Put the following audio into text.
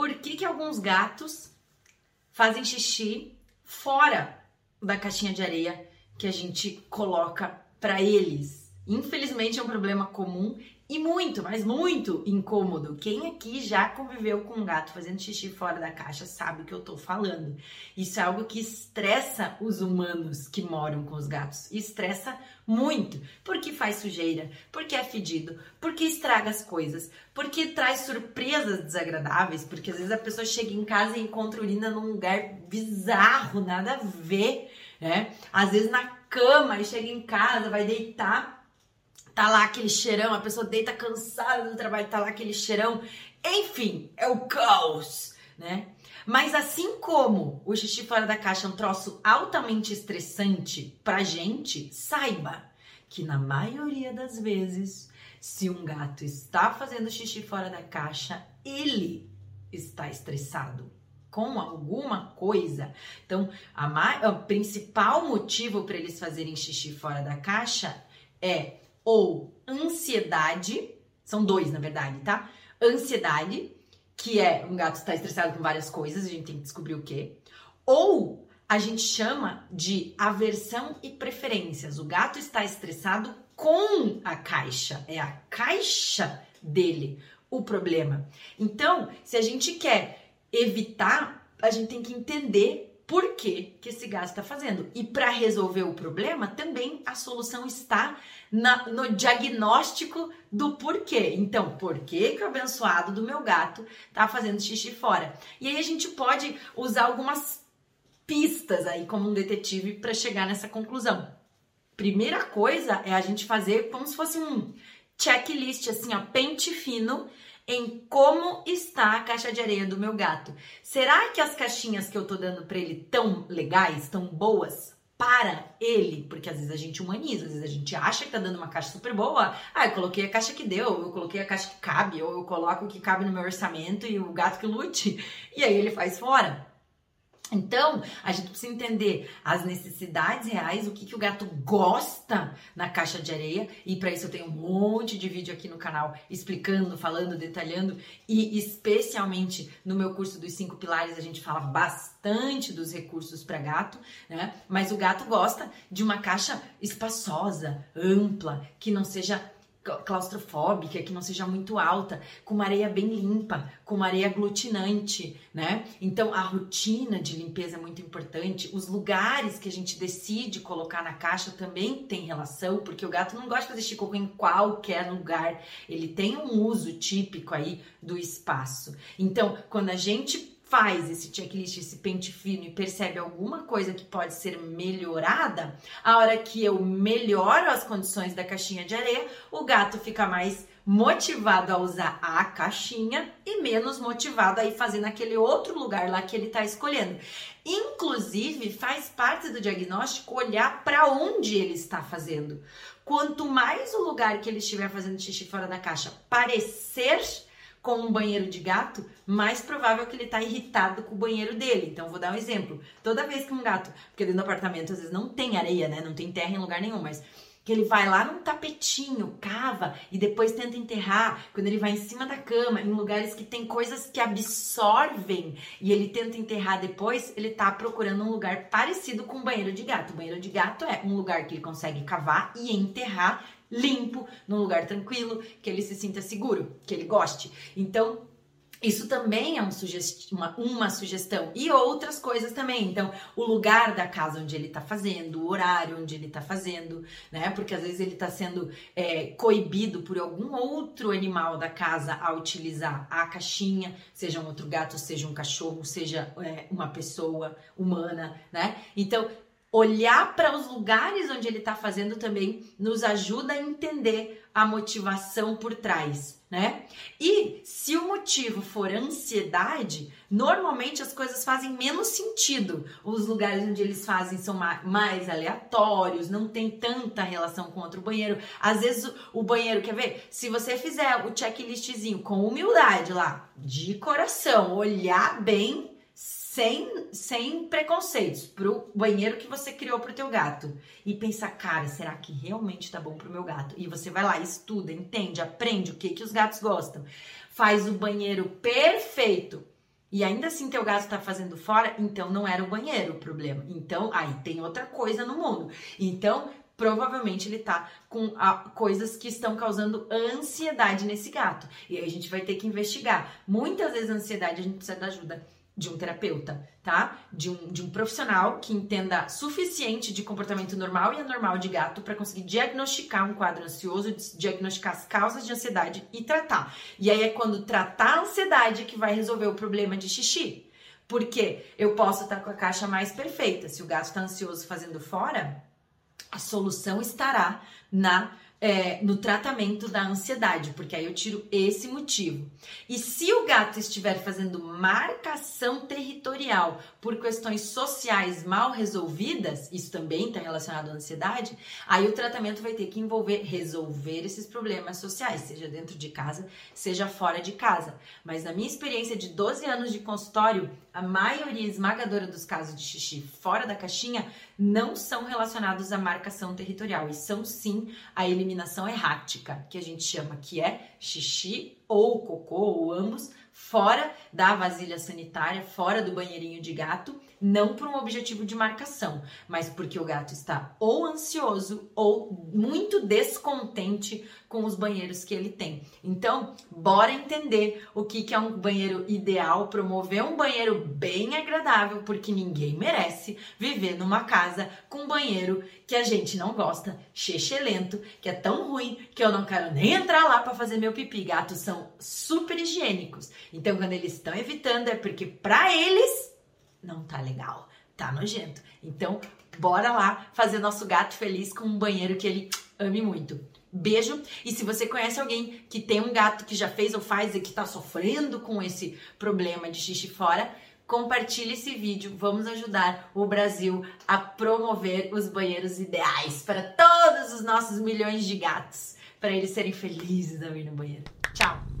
por que, que alguns gatos fazem xixi fora da caixinha de areia que a gente coloca para eles. Infelizmente é um problema comum e muito, mas muito incômodo. Quem aqui já conviveu com um gato fazendo xixi fora da caixa sabe o que eu tô falando. Isso é algo que estressa os humanos que moram com os gatos. Estressa muito, porque faz sujeira, porque é fedido, porque estraga as coisas, porque traz surpresas desagradáveis, porque às vezes a pessoa chega em casa e encontra urina num lugar bizarro, nada a ver, né? Às vezes na cama e chega em casa, vai deitar tá lá aquele cheirão, a pessoa deita cansada do trabalho, tá lá aquele cheirão. Enfim, é o caos, né? Mas assim como o xixi fora da caixa é um troço altamente estressante pra gente, saiba que na maioria das vezes, se um gato está fazendo xixi fora da caixa, ele está estressado com alguma coisa. Então, a o principal motivo para eles fazerem xixi fora da caixa é ou ansiedade, são dois na verdade, tá? Ansiedade, que é um gato está estressado com várias coisas, a gente tem que descobrir o que. Ou a gente chama de aversão e preferências. O gato está estressado com a caixa, é a caixa dele o problema. Então, se a gente quer evitar, a gente tem que entender por que, que esse gato está fazendo. E para resolver o problema, também a solução está na, no diagnóstico do porquê. Então, por que, que o abençoado do meu gato está fazendo xixi fora? E aí a gente pode usar algumas pistas aí como um detetive para chegar nessa conclusão. Primeira coisa é a gente fazer como se fosse um checklist, assim, ó, pente fino em como está a caixa de areia do meu gato. Será que as caixinhas que eu tô dando para ele tão legais, tão boas para ele? Porque às vezes a gente humaniza, às vezes a gente acha que tá dando uma caixa super boa. Ah, eu coloquei a caixa que deu, eu coloquei a caixa que cabe, ou eu coloco o que cabe no meu orçamento e o gato que lute. E aí ele faz fora. Então, a gente precisa entender as necessidades reais, o que, que o gato gosta na caixa de areia, e para isso eu tenho um monte de vídeo aqui no canal explicando, falando, detalhando, e especialmente no meu curso dos cinco pilares a gente fala bastante dos recursos para gato, né? Mas o gato gosta de uma caixa espaçosa, ampla, que não seja claustrofóbica, que não seja muito alta, com uma areia bem limpa, com uma areia aglutinante, né? Então a rotina de limpeza é muito importante. Os lugares que a gente decide colocar na caixa também tem relação, porque o gato não gosta de fazer xixi em qualquer lugar. Ele tem um uso típico aí do espaço. Então, quando a gente faz esse checklist, esse pente fino e percebe alguma coisa que pode ser melhorada, a hora que eu melhoro as condições da caixinha de areia, o gato fica mais motivado a usar a caixinha e menos motivado a ir fazer naquele outro lugar lá que ele está escolhendo. Inclusive, faz parte do diagnóstico olhar para onde ele está fazendo. Quanto mais o lugar que ele estiver fazendo xixi fora da caixa parecer com um banheiro de gato, mais provável que ele tá irritado com o banheiro dele. Então, vou dar um exemplo. Toda vez que um gato, porque dentro do apartamento às vezes não tem areia, né? Não tem terra em lugar nenhum, mas que ele vai lá num tapetinho, cava e depois tenta enterrar, quando ele vai em cima da cama, em lugares que tem coisas que absorvem e ele tenta enterrar depois, ele tá procurando um lugar parecido com um banheiro de gato. O banheiro de gato é um lugar que ele consegue cavar e enterrar limpo, num lugar tranquilo, que ele se sinta seguro, que ele goste. Então, isso também é um uma, uma, sugestão. E outras coisas também. Então, o lugar da casa onde ele está fazendo, o horário onde ele está fazendo, né? Porque às vezes ele está sendo é, coibido por algum outro animal da casa a utilizar a caixinha, seja um outro gato, seja um cachorro, seja é, uma pessoa humana, né? Então, olhar para os lugares onde ele está fazendo também nos ajuda a entender a motivação por trás, né? E se o motivo for ansiedade, normalmente as coisas fazem menos sentido. Os lugares onde eles fazem são mais aleatórios, não tem tanta relação com outro banheiro. Às vezes o banheiro, quer ver? Se você fizer o checklistzinho com humildade lá, de coração, olhar bem sem, sem preconceitos pro banheiro que você criou pro teu gato e pensar, cara, será que realmente tá bom pro meu gato? E você vai lá, estuda, entende, aprende o que que os gatos gostam. Faz o banheiro perfeito e ainda assim teu gato tá fazendo fora, então não era o banheiro o problema. Então, aí tem outra coisa no mundo. Então, provavelmente ele tá com a, coisas que estão causando ansiedade nesse gato. E aí a gente vai ter que investigar. Muitas vezes a ansiedade a gente precisa da ajuda de um terapeuta, tá? De um, de um profissional que entenda suficiente de comportamento normal e anormal de gato para conseguir diagnosticar um quadro ansioso, diagnosticar as causas de ansiedade e tratar. E aí é quando tratar a ansiedade que vai resolver o problema de xixi. Porque eu posso estar com a caixa mais perfeita. Se o gato está ansioso fazendo fora, a solução estará na é, no tratamento da ansiedade, porque aí eu tiro esse motivo. E se o gato estiver fazendo marcação territorial por questões sociais mal resolvidas, isso também está relacionado à ansiedade, aí o tratamento vai ter que envolver resolver esses problemas sociais, seja dentro de casa, seja fora de casa. Mas na minha experiência de 12 anos de consultório, a maioria esmagadora dos casos de xixi fora da caixinha não são relacionados à marcação territorial e são sim a eliminação errática, que a gente chama que é xixi ou cocô ou ambos fora da vasilha sanitária, fora do banheirinho de gato, não por um objetivo de marcação, mas porque o gato está ou ansioso ou muito descontente com os banheiros que ele tem. Então, bora entender o que, que é um banheiro ideal, promover um banheiro bem agradável, porque ninguém merece viver numa casa com um banheiro que a gente não gosta, lento, que é tão ruim que eu não quero nem entrar lá para fazer meu pipi. Gatos são super higiênicos. Então, quando eles estão evitando, é porque para eles não tá legal, tá nojento. Então, bora lá fazer nosso gato feliz com um banheiro que ele ame muito. Beijo. E se você conhece alguém que tem um gato que já fez ou faz e que tá sofrendo com esse problema de xixi fora, compartilhe esse vídeo. Vamos ajudar o Brasil a promover os banheiros ideais para todos os nossos milhões de gatos, para eles serem felizes ao no banheiro. Tchau!